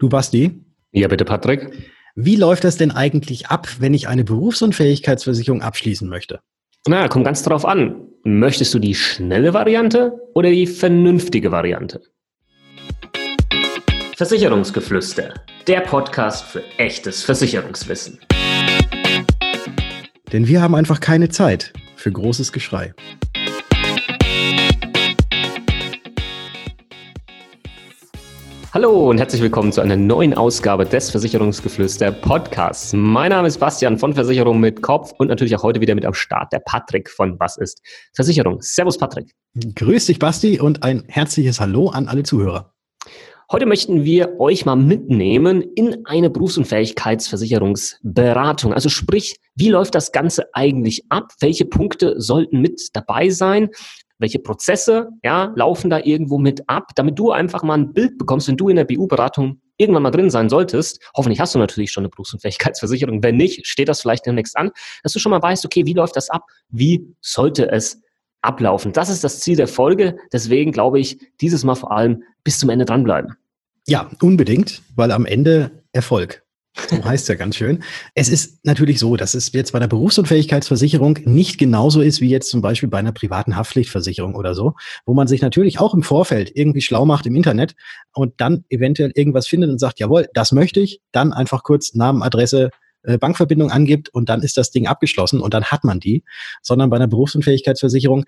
Du Basti? Ja, bitte, Patrick. Wie läuft das denn eigentlich ab, wenn ich eine Berufsunfähigkeitsversicherung abschließen möchte? Na, kommt ganz drauf an. Möchtest du die schnelle Variante oder die vernünftige Variante? Versicherungsgeflüster, der Podcast für echtes Versicherungswissen. Denn wir haben einfach keine Zeit für großes Geschrei. Hallo und herzlich willkommen zu einer neuen Ausgabe des Versicherungsgeflüster Podcasts. Mein Name ist Bastian von Versicherung mit Kopf und natürlich auch heute wieder mit am Start der Patrick von Was ist Versicherung. Servus Patrick. Grüß dich Basti und ein herzliches Hallo an alle Zuhörer. Heute möchten wir euch mal mitnehmen in eine Berufsunfähigkeitsversicherungsberatung. Also sprich, wie läuft das Ganze eigentlich ab? Welche Punkte sollten mit dabei sein? Welche Prozesse ja, laufen da irgendwo mit ab, damit du einfach mal ein Bild bekommst, wenn du in der BU-Beratung irgendwann mal drin sein solltest. Hoffentlich hast du natürlich schon eine Berufsunfähigkeitsversicherung. Wenn nicht, steht das vielleicht demnächst an, dass du schon mal weißt, okay, wie läuft das ab? Wie sollte es ablaufen? Das ist das Ziel der Folge. Deswegen glaube ich, dieses Mal vor allem bis zum Ende dranbleiben. Ja, unbedingt, weil am Ende Erfolg. So heißt ja ganz schön. Es ist natürlich so, dass es jetzt bei der Berufsunfähigkeitsversicherung nicht genauso ist wie jetzt zum Beispiel bei einer privaten Haftpflichtversicherung oder so, wo man sich natürlich auch im Vorfeld irgendwie schlau macht im Internet und dann eventuell irgendwas findet und sagt, jawohl, das möchte ich, dann einfach kurz Namen, Adresse, äh, Bankverbindung angibt und dann ist das Ding abgeschlossen und dann hat man die, sondern bei einer Berufsunfähigkeitsversicherung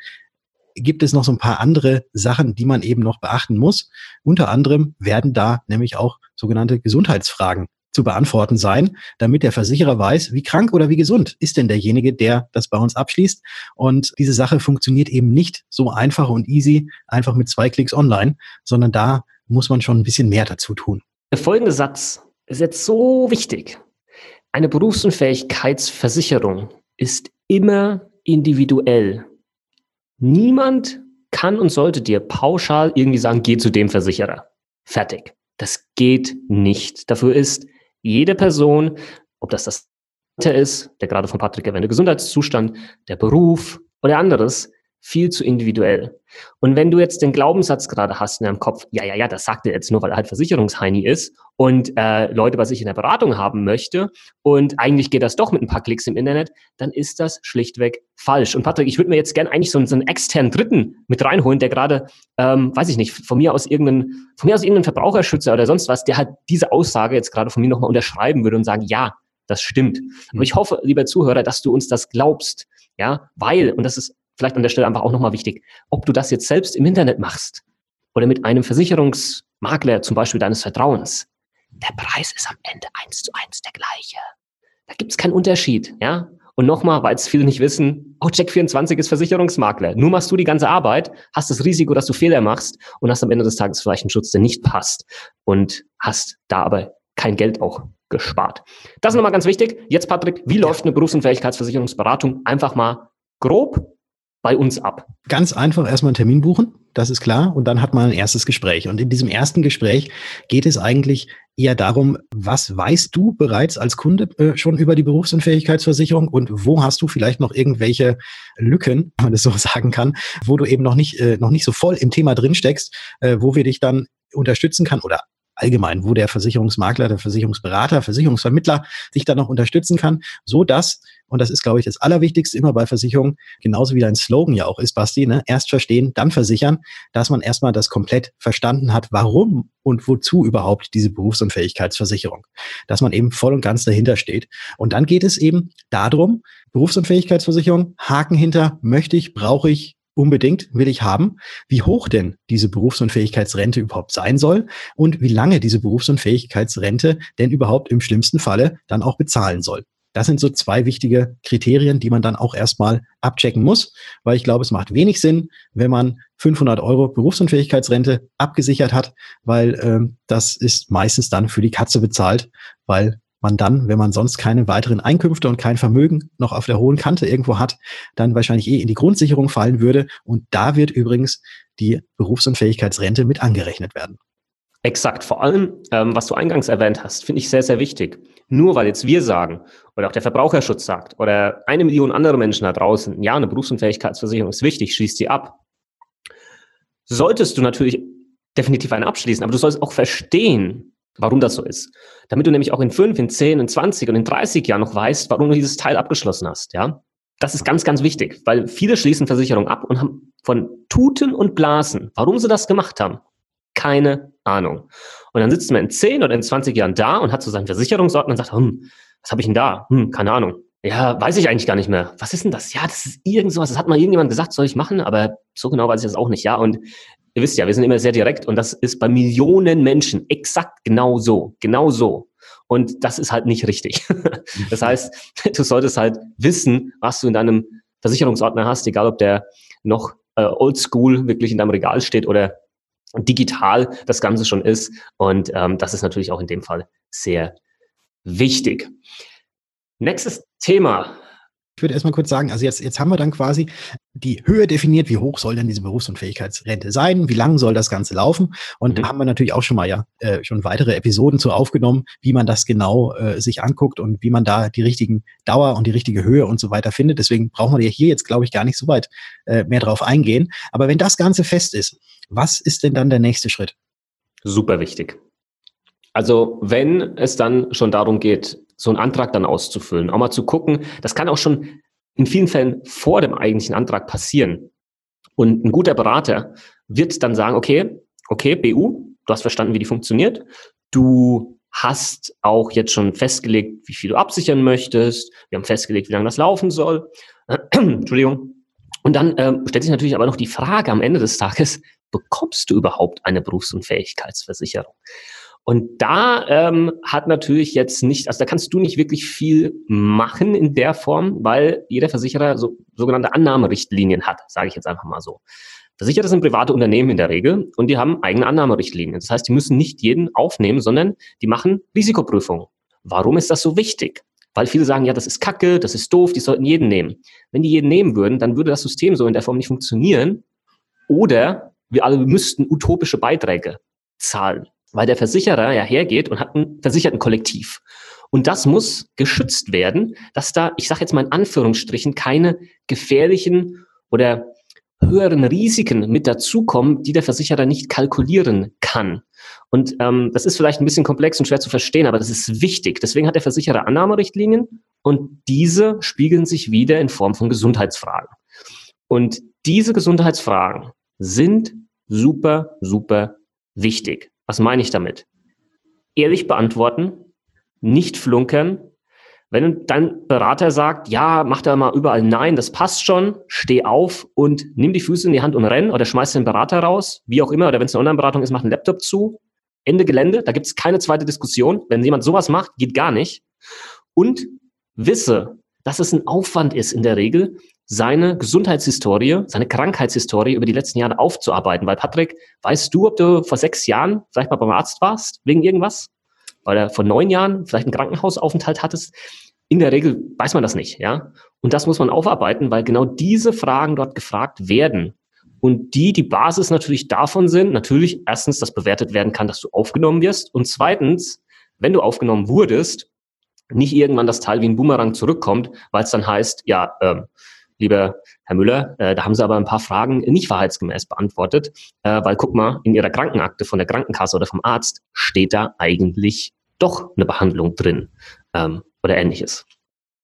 gibt es noch so ein paar andere Sachen, die man eben noch beachten muss. Unter anderem werden da nämlich auch sogenannte Gesundheitsfragen zu beantworten sein, damit der Versicherer weiß, wie krank oder wie gesund ist denn derjenige, der das bei uns abschließt. Und diese Sache funktioniert eben nicht so einfach und easy, einfach mit zwei Klicks online, sondern da muss man schon ein bisschen mehr dazu tun. Der folgende Satz ist jetzt so wichtig. Eine Berufsunfähigkeitsversicherung ist immer individuell. Niemand kann und sollte dir pauschal irgendwie sagen, geh zu dem Versicherer. Fertig. Das geht nicht. Dafür ist jede Person, ob das das ist, der gerade von Patrick erwähnte Gesundheitszustand, der Beruf oder anderes, viel zu individuell. Und wenn du jetzt den Glaubenssatz gerade hast in deinem Kopf, ja, ja, ja, das sagt er jetzt nur, weil er halt Versicherungsheini ist und äh, Leute was ich in der Beratung haben möchte und eigentlich geht das doch mit ein paar Klicks im Internet, dann ist das schlichtweg falsch. Und Patrick, ich würde mir jetzt gerne eigentlich so einen, so einen externen Dritten mit reinholen, der gerade, ähm, weiß ich nicht, von mir aus irgendeinen, von mir aus irgendeinen Verbraucherschützer oder sonst was, der halt diese Aussage jetzt gerade von mir nochmal unterschreiben würde und sagen, ja, das stimmt. Aber mhm. ich hoffe, lieber Zuhörer, dass du uns das glaubst. Ja, weil, und das ist vielleicht an der Stelle einfach auch nochmal wichtig, ob du das jetzt selbst im Internet machst oder mit einem Versicherungsmakler zum Beispiel deines Vertrauens, der Preis ist am Ende eins zu eins der gleiche. Da gibt es keinen Unterschied, ja. Und nochmal, weil es viele nicht wissen, oh, Check24 ist Versicherungsmakler. Nur machst du die ganze Arbeit, hast das Risiko, dass du Fehler machst und hast am Ende des Tages vielleicht einen Schutz, der nicht passt und hast da aber kein Geld auch gespart. Das ist nochmal ganz wichtig. Jetzt, Patrick, wie läuft eine Berufsunfähigkeitsversicherungsberatung? Einfach mal grob bei uns ab? Ganz einfach erstmal einen Termin buchen, das ist klar, und dann hat man ein erstes Gespräch. Und in diesem ersten Gespräch geht es eigentlich eher darum, was weißt du bereits als Kunde äh, schon über die Berufsunfähigkeitsversicherung und wo hast du vielleicht noch irgendwelche Lücken, wenn man das so sagen kann, wo du eben noch nicht, äh, noch nicht so voll im Thema drin steckst, äh, wo wir dich dann unterstützen kann oder allgemein, wo der Versicherungsmakler, der Versicherungsberater, Versicherungsvermittler sich dann noch unterstützen kann, so dass, und das ist, glaube ich, das Allerwichtigste immer bei Versicherungen, genauso wie dein Slogan ja auch ist, Basti, ne? erst verstehen, dann versichern, dass man erstmal das komplett verstanden hat, warum und wozu überhaupt diese Berufsunfähigkeitsversicherung. Dass man eben voll und ganz dahinter steht. Und dann geht es eben darum, Berufsunfähigkeitsversicherung, Haken hinter, möchte ich, brauche ich, unbedingt will ich haben, wie hoch denn diese Berufsunfähigkeitsrente überhaupt sein soll und wie lange diese Berufsunfähigkeitsrente denn überhaupt im schlimmsten Falle dann auch bezahlen soll. Das sind so zwei wichtige Kriterien, die man dann auch erstmal abchecken muss, weil ich glaube, es macht wenig Sinn, wenn man 500 Euro Berufsunfähigkeitsrente abgesichert hat, weil ähm, das ist meistens dann für die Katze bezahlt, weil man dann, wenn man sonst keine weiteren Einkünfte und kein Vermögen noch auf der hohen Kante irgendwo hat, dann wahrscheinlich eh in die Grundsicherung fallen würde. Und da wird übrigens die Berufsunfähigkeitsrente mit angerechnet werden. Exakt. Vor allem, ähm, was du eingangs erwähnt hast, finde ich sehr, sehr wichtig. Nur weil jetzt wir sagen oder auch der Verbraucherschutz sagt oder eine Million andere Menschen da draußen, ja, eine Berufsunfähigkeitsversicherung ist wichtig, schließt sie ab. Solltest du natürlich definitiv eine abschließen, aber du sollst auch verstehen, Warum das so ist. Damit du nämlich auch in fünf, in zehn, in 20 und in 30 Jahren noch weißt, warum du dieses Teil abgeschlossen hast, ja. Das ist ganz, ganz wichtig, weil viele schließen Versicherung ab und haben von Tuten und Blasen, warum sie das gemacht haben, keine Ahnung. Und dann sitzt man in 10 oder in 20 Jahren da und hat so seinen Versicherungsordner und sagt, hm, was habe ich denn da? Hm, keine Ahnung. Ja, weiß ich eigentlich gar nicht mehr. Was ist denn das? Ja, das ist irgend sowas. Das hat mal irgendjemand gesagt, soll ich machen, aber so genau weiß ich das auch nicht. Ja, und ihr wisst ja, wir sind immer sehr direkt und das ist bei Millionen Menschen exakt genau so, genau so. Und das ist halt nicht richtig. das heißt, du solltest halt wissen, was du in deinem Versicherungsordner hast, egal ob der noch äh, oldschool wirklich in deinem Regal steht oder digital das Ganze schon ist. Und ähm, das ist natürlich auch in dem Fall sehr wichtig. Nächstes Thema. Ich würde erstmal kurz sagen, also jetzt, jetzt haben wir dann quasi die Höhe definiert, wie hoch soll denn diese Berufsunfähigkeitsrente sein, wie lang soll das Ganze laufen. Und mhm. da haben wir natürlich auch schon mal ja äh, schon weitere Episoden zu aufgenommen, wie man das genau äh, sich anguckt und wie man da die richtigen Dauer und die richtige Höhe und so weiter findet. Deswegen brauchen wir ja hier jetzt, glaube ich, gar nicht so weit äh, mehr drauf eingehen. Aber wenn das Ganze fest ist, was ist denn dann der nächste Schritt? Super wichtig. Also wenn es dann schon darum geht, so einen Antrag dann auszufüllen, auch mal zu gucken, das kann auch schon in vielen Fällen vor dem eigentlichen Antrag passieren. Und ein guter Berater wird dann sagen, okay, okay, BU, du hast verstanden, wie die funktioniert. Du hast auch jetzt schon festgelegt, wie viel du absichern möchtest. Wir haben festgelegt, wie lange das laufen soll. Entschuldigung. Und dann ähm, stellt sich natürlich aber noch die Frage am Ende des Tages, bekommst du überhaupt eine Berufsunfähigkeitsversicherung? Und da ähm, hat natürlich jetzt nicht, also da kannst du nicht wirklich viel machen in der Form, weil jeder Versicherer so sogenannte Annahmerichtlinien hat, sage ich jetzt einfach mal so. Versicherer sind private Unternehmen in der Regel und die haben eigene Annahmerichtlinien. Das heißt, die müssen nicht jeden aufnehmen, sondern die machen Risikoprüfungen. Warum ist das so wichtig? Weil viele sagen, ja, das ist Kacke, das ist doof, die sollten jeden nehmen. Wenn die jeden nehmen würden, dann würde das System so in der Form nicht funktionieren. Oder wir alle müssten utopische Beiträge zahlen weil der Versicherer ja hergeht und hat ein Versichertenkollektiv. Und das muss geschützt werden, dass da, ich sage jetzt mal in Anführungsstrichen, keine gefährlichen oder höheren Risiken mit dazukommen, die der Versicherer nicht kalkulieren kann. Und ähm, das ist vielleicht ein bisschen komplex und schwer zu verstehen, aber das ist wichtig. Deswegen hat der Versicherer Annahmerichtlinien und diese spiegeln sich wieder in Form von Gesundheitsfragen. Und diese Gesundheitsfragen sind super, super wichtig. Was meine ich damit? Ehrlich beantworten, nicht flunkern. Wenn dein Berater sagt, ja, mach da mal überall Nein, das passt schon, steh auf und nimm die Füße in die Hand und renn oder schmeiß den Berater raus, wie auch immer, oder wenn es eine Online-Beratung ist, mach einen Laptop zu. Ende Gelände, da gibt es keine zweite Diskussion. Wenn jemand sowas macht, geht gar nicht. Und wisse, dass es ein Aufwand ist in der Regel, seine Gesundheitshistorie, seine Krankheitshistorie über die letzten Jahre aufzuarbeiten. Weil Patrick, weißt du, ob du vor sechs Jahren vielleicht mal beim Arzt warst, wegen irgendwas? Oder vor neun Jahren vielleicht einen Krankenhausaufenthalt hattest? In der Regel weiß man das nicht, ja. Und das muss man aufarbeiten, weil genau diese Fragen dort gefragt werden. Und die die Basis natürlich davon sind, natürlich erstens, dass bewertet werden kann, dass du aufgenommen wirst. Und zweitens, wenn du aufgenommen wurdest, nicht irgendwann das Teil wie ein Boomerang zurückkommt, weil es dann heißt, ja, ähm, lieber Herr Müller, äh, da haben Sie aber ein paar Fragen nicht wahrheitsgemäß beantwortet, äh, weil guck mal, in Ihrer Krankenakte von der Krankenkasse oder vom Arzt steht da eigentlich doch eine Behandlung drin ähm, oder ähnliches.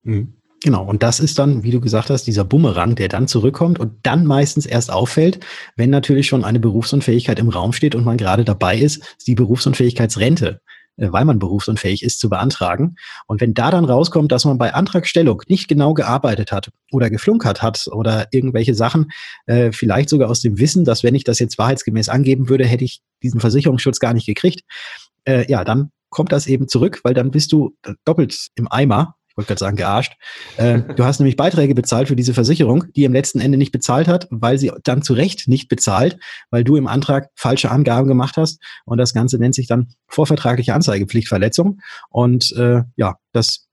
Mhm. Genau, und das ist dann, wie du gesagt hast, dieser Bumerang, der dann zurückkommt und dann meistens erst auffällt, wenn natürlich schon eine Berufsunfähigkeit im Raum steht und man gerade dabei ist, die Berufsunfähigkeitsrente äh, weil man berufsunfähig ist, zu beantragen. Und wenn da dann rauskommt, dass man bei Antragstellung nicht genau gearbeitet hat oder geflunkert hat oder irgendwelche Sachen, äh, vielleicht sogar aus dem Wissen, dass wenn ich das jetzt wahrheitsgemäß angeben würde, hätte ich diesen Versicherungsschutz gar nicht gekriegt, äh, ja, dann kommt das eben zurück, weil dann bist du doppelt im Eimer wollte gerade sagen, gearscht. Äh, du hast nämlich Beiträge bezahlt für diese Versicherung, die im letzten Ende nicht bezahlt hat, weil sie dann zu Recht nicht bezahlt, weil du im Antrag falsche Angaben gemacht hast. Und das Ganze nennt sich dann vorvertragliche Anzeigepflichtverletzung. Und äh, ja, das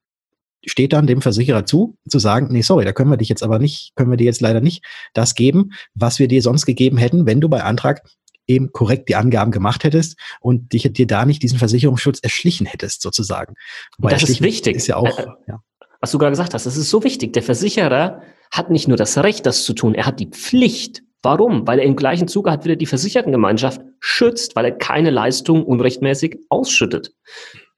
steht dann dem Versicherer zu, zu sagen, nee, sorry, da können wir dich jetzt aber nicht, können wir dir jetzt leider nicht das geben, was wir dir sonst gegeben hätten, wenn du bei Antrag eben korrekt die Angaben gemacht hättest und dich, dir da nicht diesen Versicherungsschutz erschlichen hättest, sozusagen. Und das ist wichtig. Ist ja auch, äh, ja. Was du gerade gesagt hast, das ist so wichtig. Der Versicherer hat nicht nur das Recht, das zu tun, er hat die Pflicht, Warum? Weil er im gleichen Zuge hat wieder die Versichertengemeinschaft schützt, weil er keine Leistung unrechtmäßig ausschüttet.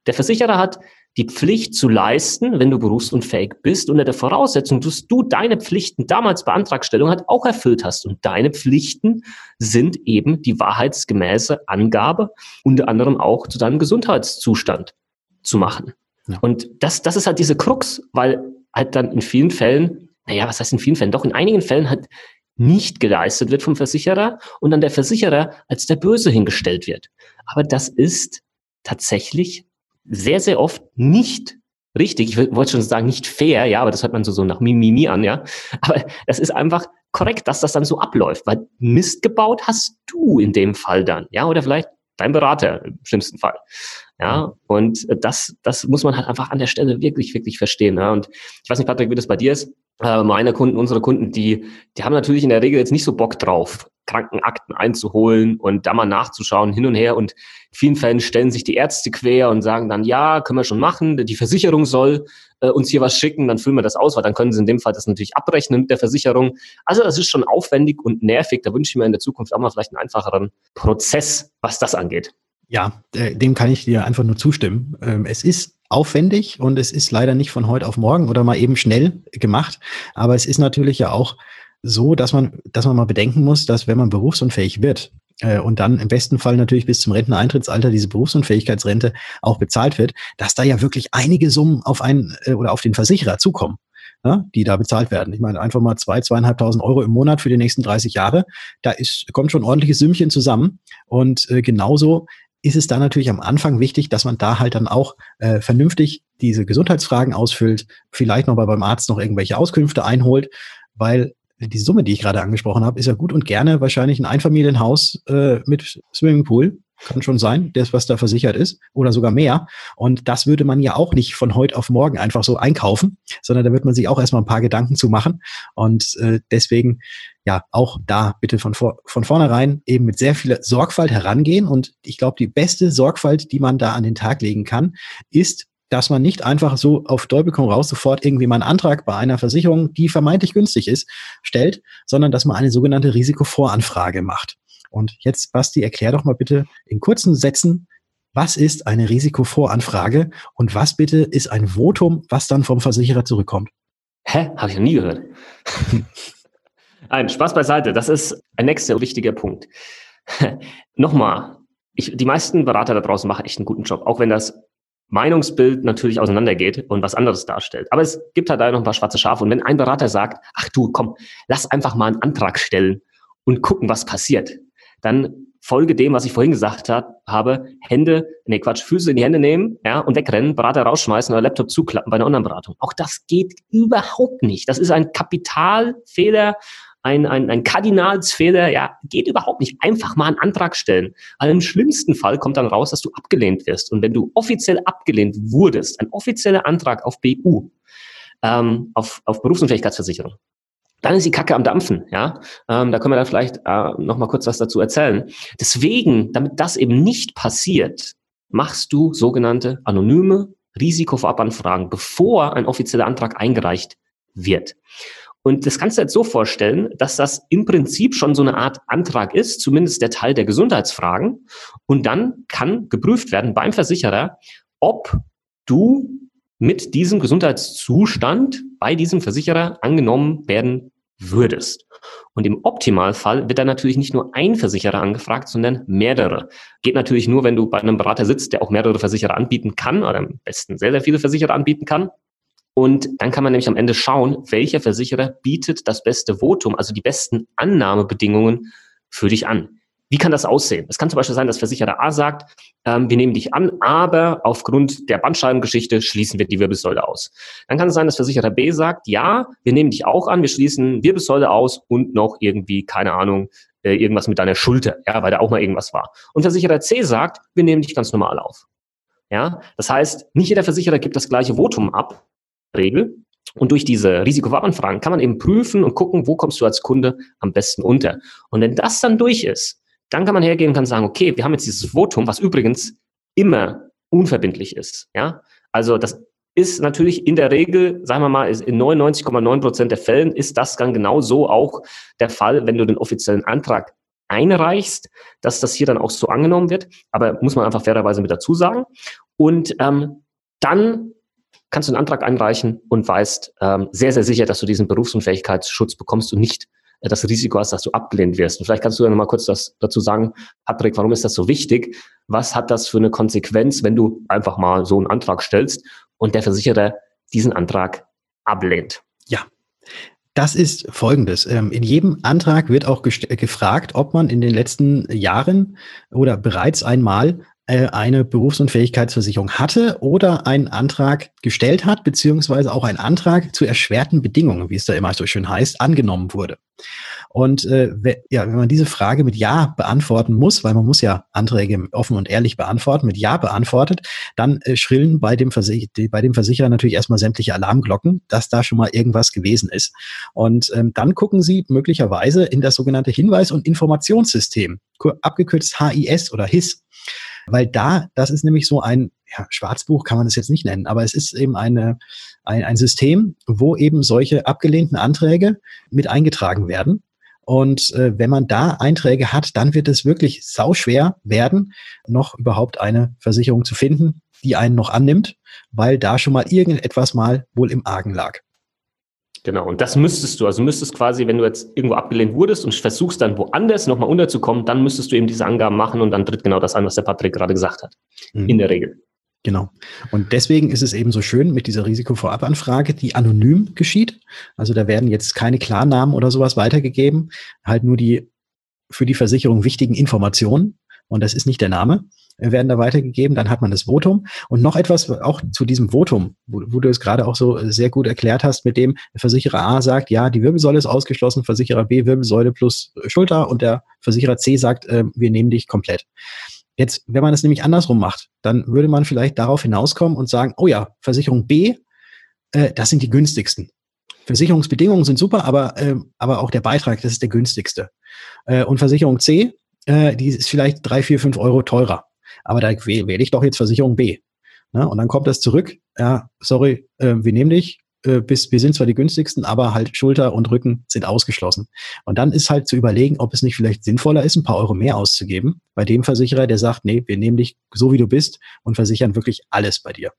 Der Versicherer hat die Pflicht zu leisten, wenn du berufsunfähig bist, unter der Voraussetzung, dass du deine Pflichten damals bei Antragstellung halt auch erfüllt hast. Und deine Pflichten sind eben die wahrheitsgemäße Angabe, unter anderem auch zu deinem Gesundheitszustand zu machen. Ja. Und das, das ist halt diese Krux, weil halt dann in vielen Fällen, naja, was heißt in vielen Fällen? Doch in einigen Fällen halt nicht geleistet wird vom Versicherer und dann der Versicherer als der Böse hingestellt wird. Aber das ist tatsächlich sehr, sehr oft nicht richtig. Ich wollte schon sagen, nicht fair, ja, aber das hört man so, so nach Mimimi an, ja. Aber das ist einfach korrekt, dass das dann so abläuft, weil Mist gebaut hast du in dem Fall dann, ja, oder vielleicht dein Berater im schlimmsten Fall. Ja, und das, das muss man halt einfach an der Stelle wirklich, wirklich verstehen. Ja. Und ich weiß nicht, Patrick, wie das bei dir ist. Äh, meine Kunden, unsere Kunden, die, die haben natürlich in der Regel jetzt nicht so Bock drauf, Krankenakten einzuholen und da mal nachzuschauen, hin und her. Und in vielen Fällen stellen sich die Ärzte quer und sagen dann, ja, können wir schon machen, die Versicherung soll äh, uns hier was schicken, dann füllen wir das aus, weil dann können sie in dem Fall das natürlich abrechnen mit der Versicherung. Also das ist schon aufwendig und nervig. Da wünsche ich mir in der Zukunft auch mal vielleicht einen einfacheren Prozess, was das angeht. Ja, äh, dem kann ich dir einfach nur zustimmen. Ähm, es ist aufwendig und es ist leider nicht von heute auf morgen oder mal eben schnell gemacht. Aber es ist natürlich ja auch so, dass man, dass man mal bedenken muss, dass wenn man berufsunfähig wird äh, und dann im besten Fall natürlich bis zum Renteneintrittsalter diese Berufsunfähigkeitsrente auch bezahlt wird, dass da ja wirklich einige Summen auf einen äh, oder auf den Versicherer zukommen. Ja, die da bezahlt werden. Ich meine, einfach mal zwei, zweieinhalbtausend Euro im Monat für die nächsten 30 Jahre. Da ist, kommt schon ordentliches Sümmchen zusammen. Und äh, genauso ist es da natürlich am Anfang wichtig, dass man da halt dann auch äh, vernünftig diese Gesundheitsfragen ausfüllt, vielleicht noch mal beim Arzt noch irgendwelche Auskünfte einholt, weil die Summe, die ich gerade angesprochen habe, ist ja gut und gerne wahrscheinlich ein Einfamilienhaus äh, mit Swimmingpool. Kann schon sein, das, was da versichert ist, oder sogar mehr. Und das würde man ja auch nicht von heute auf morgen einfach so einkaufen, sondern da wird man sich auch erstmal ein paar Gedanken zu machen. Und äh, deswegen, ja, auch da bitte von, vor, von vornherein eben mit sehr viel Sorgfalt herangehen. Und ich glaube, die beste Sorgfalt, die man da an den Tag legen kann, ist dass man nicht einfach so auf Teufel komm raus sofort irgendwie mal einen Antrag bei einer Versicherung, die vermeintlich günstig ist, stellt, sondern dass man eine sogenannte Risikovoranfrage macht. Und jetzt, Basti, erklär doch mal bitte in kurzen Sätzen, was ist eine Risikovoranfrage und was bitte ist ein Votum, was dann vom Versicherer zurückkommt? Hä? Habe ich noch nie gehört. Ein Spaß beiseite. Das ist ein nächster wichtiger Punkt. Nochmal, ich, die meisten Berater da draußen machen echt einen guten Job, auch wenn das Meinungsbild natürlich auseinandergeht und was anderes darstellt. Aber es gibt halt da noch ein paar schwarze Schafe. Und wenn ein Berater sagt, ach du, komm, lass einfach mal einen Antrag stellen und gucken, was passiert, dann folge dem, was ich vorhin gesagt hat, habe, Hände, nee, Quatsch, Füße in die Hände nehmen, ja, und wegrennen, Berater rausschmeißen oder Laptop zuklappen bei einer Online-Beratung. Auch das geht überhaupt nicht. Das ist ein Kapitalfehler ein, ein, ein Kardinalsfehler, ja, geht überhaupt nicht. Einfach mal einen Antrag stellen. Aber im schlimmsten Fall kommt dann raus, dass du abgelehnt wirst. Und wenn du offiziell abgelehnt wurdest, ein offizieller Antrag auf BU, ähm, auf, auf Berufsunfähigkeitsversicherung, dann ist die Kacke am Dampfen, ja. Ähm, da können wir dann vielleicht äh, noch mal kurz was dazu erzählen. Deswegen, damit das eben nicht passiert, machst du sogenannte anonyme Risikovorabanfragen, bevor ein offizieller Antrag eingereicht wird. Und das kannst du jetzt so vorstellen, dass das im Prinzip schon so eine Art Antrag ist, zumindest der Teil der Gesundheitsfragen. Und dann kann geprüft werden beim Versicherer, ob du mit diesem Gesundheitszustand bei diesem Versicherer angenommen werden würdest. Und im Optimalfall wird dann natürlich nicht nur ein Versicherer angefragt, sondern mehrere. Geht natürlich nur, wenn du bei einem Berater sitzt, der auch mehrere Versicherer anbieten kann oder am besten sehr, sehr viele Versicherer anbieten kann. Und dann kann man nämlich am Ende schauen, welcher Versicherer bietet das beste Votum, also die besten Annahmebedingungen für dich an. Wie kann das aussehen? Es kann zum Beispiel sein, dass Versicherer A sagt, ähm, wir nehmen dich an, aber aufgrund der Bandscheibengeschichte schließen wir die Wirbelsäule aus. Dann kann es sein, dass Versicherer B sagt, ja, wir nehmen dich auch an, wir schließen Wirbelsäule aus und noch irgendwie, keine Ahnung, äh, irgendwas mit deiner Schulter, ja, weil da auch mal irgendwas war. Und Versicherer C sagt, wir nehmen dich ganz normal auf. Ja, das heißt, nicht jeder Versicherer gibt das gleiche Votum ab, Regel. Und durch diese Risikovoranfragen kann man eben prüfen und gucken, wo kommst du als Kunde am besten unter. Und wenn das dann durch ist, dann kann man hergehen und kann sagen, okay, wir haben jetzt dieses Votum, was übrigens immer unverbindlich ist. Ja, also das ist natürlich in der Regel, sagen wir mal, in 99,9 Prozent der Fällen ist das dann genauso auch der Fall, wenn du den offiziellen Antrag einreichst, dass das hier dann auch so angenommen wird. Aber muss man einfach fairerweise mit dazu sagen. Und ähm, dann kannst du einen Antrag einreichen und weißt ähm, sehr, sehr sicher, dass du diesen Berufsunfähigkeitsschutz bekommst und nicht äh, das Risiko hast, dass du abgelehnt wirst. Und vielleicht kannst du ja noch mal kurz das, dazu sagen, Patrick, warum ist das so wichtig? Was hat das für eine Konsequenz, wenn du einfach mal so einen Antrag stellst und der Versicherer diesen Antrag ablehnt? Ja. Das ist folgendes. Ähm, in jedem Antrag wird auch gefragt, ob man in den letzten Jahren oder bereits einmal eine Berufsunfähigkeitsversicherung hatte oder einen Antrag gestellt hat, beziehungsweise auch einen Antrag zu erschwerten Bedingungen, wie es da immer so schön heißt, angenommen wurde. Und äh, ja, wenn man diese Frage mit Ja beantworten muss, weil man muss ja Anträge offen und ehrlich beantworten, mit Ja beantwortet, dann äh, schrillen bei dem, bei dem Versicherer natürlich erstmal sämtliche Alarmglocken, dass da schon mal irgendwas gewesen ist. Und ähm, dann gucken Sie möglicherweise in das sogenannte Hinweis- und Informationssystem, abgekürzt HIS oder HIS. Weil da, das ist nämlich so ein ja, Schwarzbuch kann man das jetzt nicht nennen, aber es ist eben eine, ein, ein System, wo eben solche abgelehnten Anträge mit eingetragen werden. Und äh, wenn man da Einträge hat, dann wird es wirklich sauschwer werden, noch überhaupt eine Versicherung zu finden, die einen noch annimmt, weil da schon mal irgendetwas mal wohl im Argen lag. Genau, und das müsstest du, also müsstest quasi, wenn du jetzt irgendwo abgelehnt wurdest und versuchst dann woanders nochmal unterzukommen, dann müsstest du eben diese Angaben machen und dann tritt genau das an, was der Patrick gerade gesagt hat. Mhm. In der Regel. Genau. Und deswegen ist es eben so schön mit dieser Risikovorabanfrage, die anonym geschieht. Also da werden jetzt keine Klarnamen oder sowas weitergegeben, halt nur die für die Versicherung wichtigen Informationen. Und das ist nicht der Name werden da weitergegeben, dann hat man das Votum. Und noch etwas auch zu diesem Votum, wo, wo du es gerade auch so sehr gut erklärt hast, mit dem Versicherer A sagt, ja, die Wirbelsäule ist ausgeschlossen, Versicherer B Wirbelsäule plus Schulter und der Versicherer C sagt, äh, wir nehmen dich komplett. Jetzt, wenn man es nämlich andersrum macht, dann würde man vielleicht darauf hinauskommen und sagen, oh ja, Versicherung B, äh, das sind die günstigsten. Versicherungsbedingungen sind super, aber, äh, aber auch der Beitrag, das ist der günstigste. Äh, und Versicherung C, äh, die ist vielleicht drei, vier, fünf Euro teurer aber da wähle ich doch jetzt Versicherung B. Ne? Und dann kommt das zurück, ja, sorry, äh, wir nehmen dich, äh, bis, wir sind zwar die günstigsten, aber halt Schulter und Rücken sind ausgeschlossen. Und dann ist halt zu überlegen, ob es nicht vielleicht sinnvoller ist, ein paar Euro mehr auszugeben bei dem Versicherer, der sagt, nee, wir nehmen dich so wie du bist und versichern wirklich alles bei dir.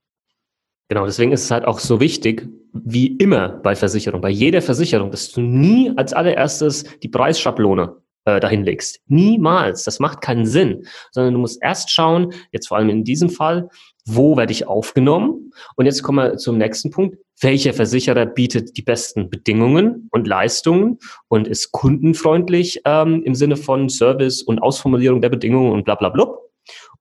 Genau, deswegen ist es halt auch so wichtig, wie immer bei Versicherung, bei jeder Versicherung, dass du nie als allererstes die Preisschablone äh, dahin legst. Niemals. Das macht keinen Sinn. Sondern du musst erst schauen, jetzt vor allem in diesem Fall, wo werde ich aufgenommen? Und jetzt kommen wir zum nächsten Punkt. Welcher Versicherer bietet die besten Bedingungen und Leistungen und ist kundenfreundlich ähm, im Sinne von Service und Ausformulierung der Bedingungen und bla bla bla.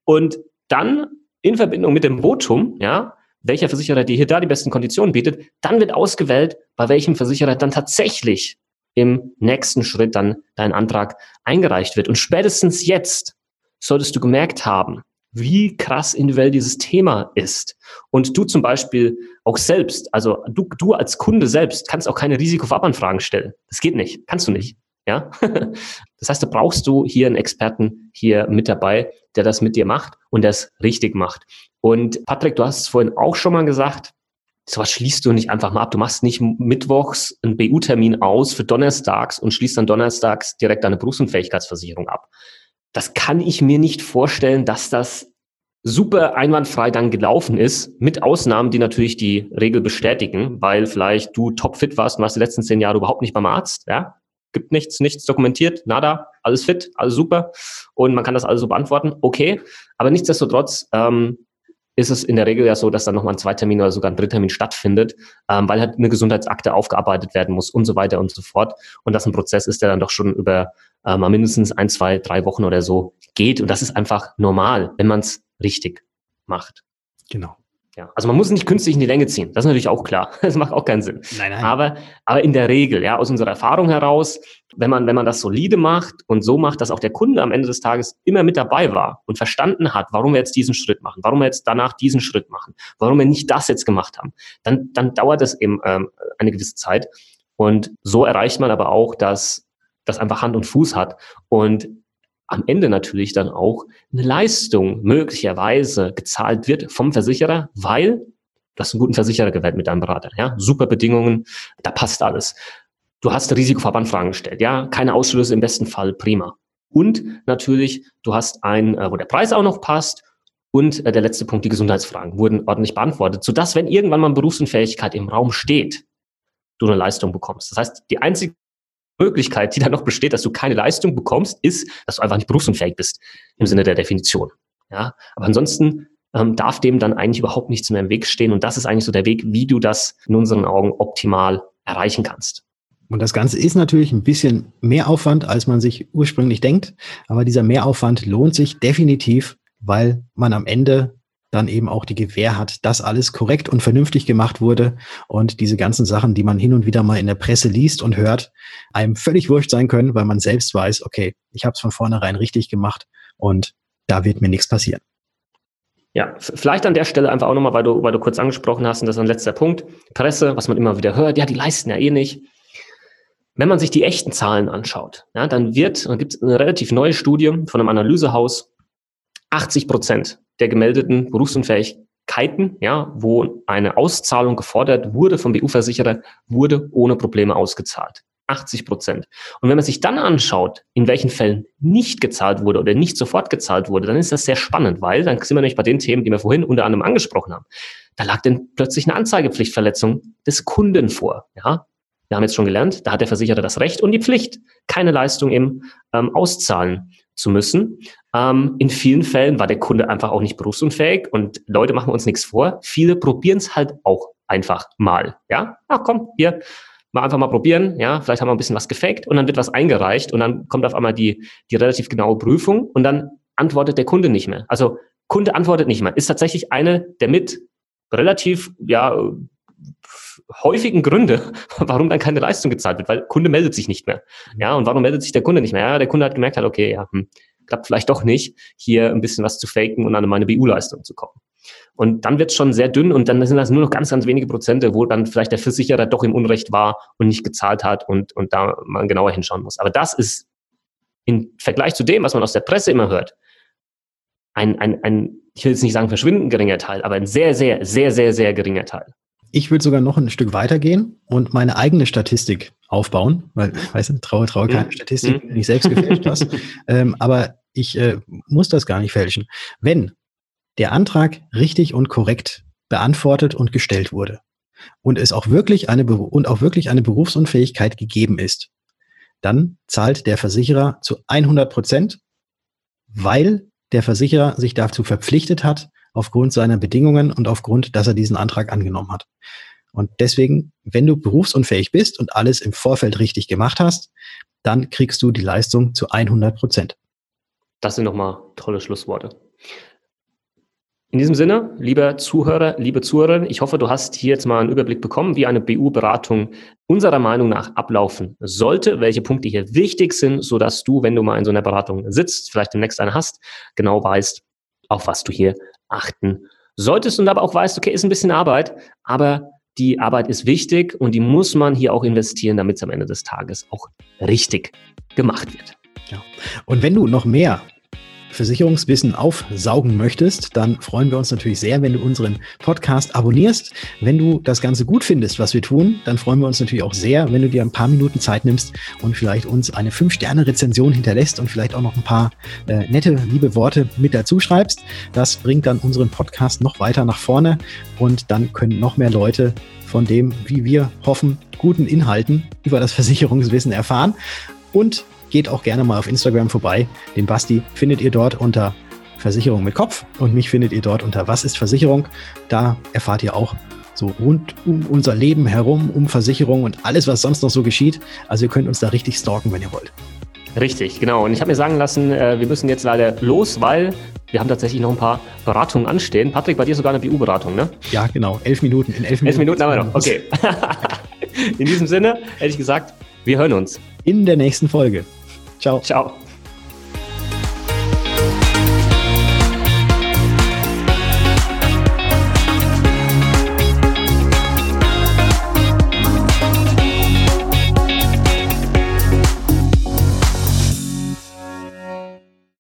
Und dann in Verbindung mit dem Votum, ja, welcher Versicherer dir hier da die besten Konditionen bietet, dann wird ausgewählt, bei welchem Versicherer dann tatsächlich im nächsten Schritt dann dein Antrag eingereicht wird. Und spätestens jetzt solltest du gemerkt haben, wie krass individuell dieses Thema ist. Und du zum Beispiel auch selbst, also du, du als Kunde selbst kannst auch keine Risikovorabanfragen stellen. Das geht nicht. Kannst du nicht. Ja? Das heißt, da brauchst du hier einen Experten hier mit dabei, der das mit dir macht und das richtig macht. Und Patrick, du hast es vorhin auch schon mal gesagt, sowas schließt du nicht einfach mal ab. Du machst nicht mittwochs einen BU-Termin aus für donnerstags und schließt dann donnerstags direkt deine Berufsunfähigkeitsversicherung ab. Das kann ich mir nicht vorstellen, dass das super einwandfrei dann gelaufen ist, mit Ausnahmen, die natürlich die Regel bestätigen, weil vielleicht du topfit warst und warst die letzten zehn Jahre überhaupt nicht beim Arzt, ja. Gibt nichts, nichts dokumentiert, nada, alles fit, alles super. Und man kann das alles so beantworten, okay. Aber nichtsdestotrotz, ähm, ist es in der Regel ja so, dass dann nochmal ein Zweitermin oder sogar ein Dritttermin stattfindet, ähm, weil halt eine Gesundheitsakte aufgearbeitet werden muss und so weiter und so fort. Und das ein Prozess ist, der dann doch schon über ähm, mindestens ein, zwei, drei Wochen oder so geht. Und das ist einfach normal, wenn man es richtig macht. Genau. Ja, also man muss nicht künstlich in die Länge ziehen. Das ist natürlich auch klar. Das macht auch keinen Sinn. Nein, nein. Aber, aber in der Regel, ja, aus unserer Erfahrung heraus, wenn man, wenn man das solide macht und so macht, dass auch der Kunde am Ende des Tages immer mit dabei war und verstanden hat, warum wir jetzt diesen Schritt machen, warum wir jetzt danach diesen Schritt machen, warum wir nicht das jetzt gemacht haben, dann, dann dauert es eben ähm, eine gewisse Zeit. Und so erreicht man aber auch, dass das einfach Hand und Fuß hat. Und am Ende natürlich dann auch eine Leistung möglicherweise gezahlt wird vom Versicherer, weil Du hast einen guten Versicherer gewählt mit deinem Berater, ja, super Bedingungen, da passt alles. Du hast Risikoverbandfragen gestellt, ja, keine Ausschlüsse im besten Fall, prima. Und natürlich, du hast einen, äh, wo der Preis auch noch passt und äh, der letzte Punkt, die Gesundheitsfragen wurden ordentlich beantwortet, sodass, wenn irgendwann mal Berufsunfähigkeit im Raum steht, du eine Leistung bekommst. Das heißt, die einzige Möglichkeit, die dann noch besteht, dass du keine Leistung bekommst, ist, dass du einfach nicht berufsunfähig bist im Sinne der Definition. Ja, aber ansonsten ähm, darf dem dann eigentlich überhaupt nichts mehr im Weg stehen. Und das ist eigentlich so der Weg, wie du das in unseren Augen optimal erreichen kannst. Und das Ganze ist natürlich ein bisschen mehr Aufwand, als man sich ursprünglich denkt. Aber dieser Mehraufwand lohnt sich definitiv, weil man am Ende dann eben auch die Gewähr hat, dass alles korrekt und vernünftig gemacht wurde und diese ganzen Sachen, die man hin und wieder mal in der Presse liest und hört, einem völlig wurscht sein können, weil man selbst weiß, okay, ich habe es von vornherein richtig gemacht und da wird mir nichts passieren. Ja, vielleicht an der Stelle einfach auch nochmal, weil du, weil du kurz angesprochen hast, und das ist ein letzter Punkt. Presse, was man immer wieder hört, ja, die leisten ja eh nicht. Wenn man sich die echten Zahlen anschaut, ja, dann wird, dann gibt es eine relativ neue Studie von einem Analysehaus, 80 Prozent der gemeldeten Berufsunfähigkeiten, ja, wo eine Auszahlung gefordert wurde vom BU-Versicherer, wurde ohne Probleme ausgezahlt. 80 Prozent. Und wenn man sich dann anschaut, in welchen Fällen nicht gezahlt wurde oder nicht sofort gezahlt wurde, dann ist das sehr spannend, weil dann sind wir nämlich bei den Themen, die wir vorhin unter anderem angesprochen haben. Da lag dann plötzlich eine Anzeigepflichtverletzung des Kunden vor. Ja, wir haben jetzt schon gelernt, da hat der Versicherer das Recht und die Pflicht, keine Leistung im ähm, auszahlen zu müssen. Ähm, in vielen Fällen war der Kunde einfach auch nicht berufsunfähig und Leute machen uns nichts vor. Viele probieren es halt auch einfach mal. Ja, ach komm, hier, mal einfach mal probieren. Ja, vielleicht haben wir ein bisschen was gefaked und dann wird was eingereicht und dann kommt auf einmal die, die relativ genaue Prüfung und dann antwortet der Kunde nicht mehr. Also Kunde antwortet nicht mehr. Ist tatsächlich eine der mit relativ, ja, häufigen Gründe, warum dann keine Leistung gezahlt wird, weil Kunde meldet sich nicht mehr. Ja, und warum meldet sich der Kunde nicht mehr? Ja, der Kunde hat gemerkt, halt, okay, ja, hm, klappt vielleicht doch nicht, hier ein bisschen was zu faken und an meine BU-Leistung zu kommen. Und dann wird es schon sehr dünn und dann sind das nur noch ganz, ganz wenige Prozente, wo dann vielleicht der Versicherer doch im Unrecht war und nicht gezahlt hat und, und da man genauer hinschauen muss. Aber das ist im Vergleich zu dem, was man aus der Presse immer hört, ein, ein, ein ich will jetzt nicht sagen verschwindend geringer Teil, aber ein sehr, sehr, sehr, sehr, sehr geringer Teil. Ich würde sogar noch ein Stück weitergehen und meine eigene Statistik aufbauen, weil, weißt du, traue, traue keine mhm. Statistik, mhm. nicht selbst gefälscht hast. ähm, aber ich äh, muss das gar nicht fälschen. Wenn der Antrag richtig und korrekt beantwortet und gestellt wurde und es auch wirklich eine und auch wirklich eine Berufsunfähigkeit gegeben ist, dann zahlt der Versicherer zu 100 Prozent, weil der Versicherer sich dazu verpflichtet hat, aufgrund seiner Bedingungen und aufgrund, dass er diesen Antrag angenommen hat. Und deswegen, wenn du berufsunfähig bist und alles im Vorfeld richtig gemacht hast, dann kriegst du die Leistung zu 100 Prozent. Das sind nochmal tolle Schlussworte. In diesem Sinne, lieber Zuhörer, liebe Zuhörerinnen, ich hoffe, du hast hier jetzt mal einen Überblick bekommen, wie eine BU-Beratung unserer Meinung nach ablaufen sollte, welche Punkte hier wichtig sind, so dass du, wenn du mal in so einer Beratung sitzt, vielleicht demnächst eine hast, genau weißt, auf was du hier achten solltest und aber auch weißt, okay, ist ein bisschen Arbeit, aber die Arbeit ist wichtig und die muss man hier auch investieren, damit es am Ende des Tages auch richtig gemacht wird. Ja. Und wenn du noch mehr Versicherungswissen aufsaugen möchtest, dann freuen wir uns natürlich sehr, wenn du unseren Podcast abonnierst. Wenn du das Ganze gut findest, was wir tun, dann freuen wir uns natürlich auch sehr, wenn du dir ein paar Minuten Zeit nimmst und vielleicht uns eine 5-Sterne-Rezension hinterlässt und vielleicht auch noch ein paar äh, nette, liebe Worte mit dazu schreibst. Das bringt dann unseren Podcast noch weiter nach vorne und dann können noch mehr Leute von dem, wie wir hoffen, guten Inhalten über das Versicherungswissen erfahren. Und geht auch gerne mal auf Instagram vorbei. Den Basti findet ihr dort unter Versicherung mit Kopf und mich findet ihr dort unter Was ist Versicherung. Da erfahrt ihr auch so rund um unser Leben herum, um Versicherung und alles, was sonst noch so geschieht. Also ihr könnt uns da richtig stalken, wenn ihr wollt. Richtig, genau. Und ich habe mir sagen lassen, äh, wir müssen jetzt leider los, weil wir haben tatsächlich noch ein paar Beratungen anstehen. Patrick, bei dir sogar eine BU-Beratung, ne? Ja, genau. Elf Minuten. In elf Minuten, elf Minuten haben wir noch. Okay. In diesem Sinne hätte ich gesagt, wir hören uns. In der nächsten Folge. Ciao. Ciao.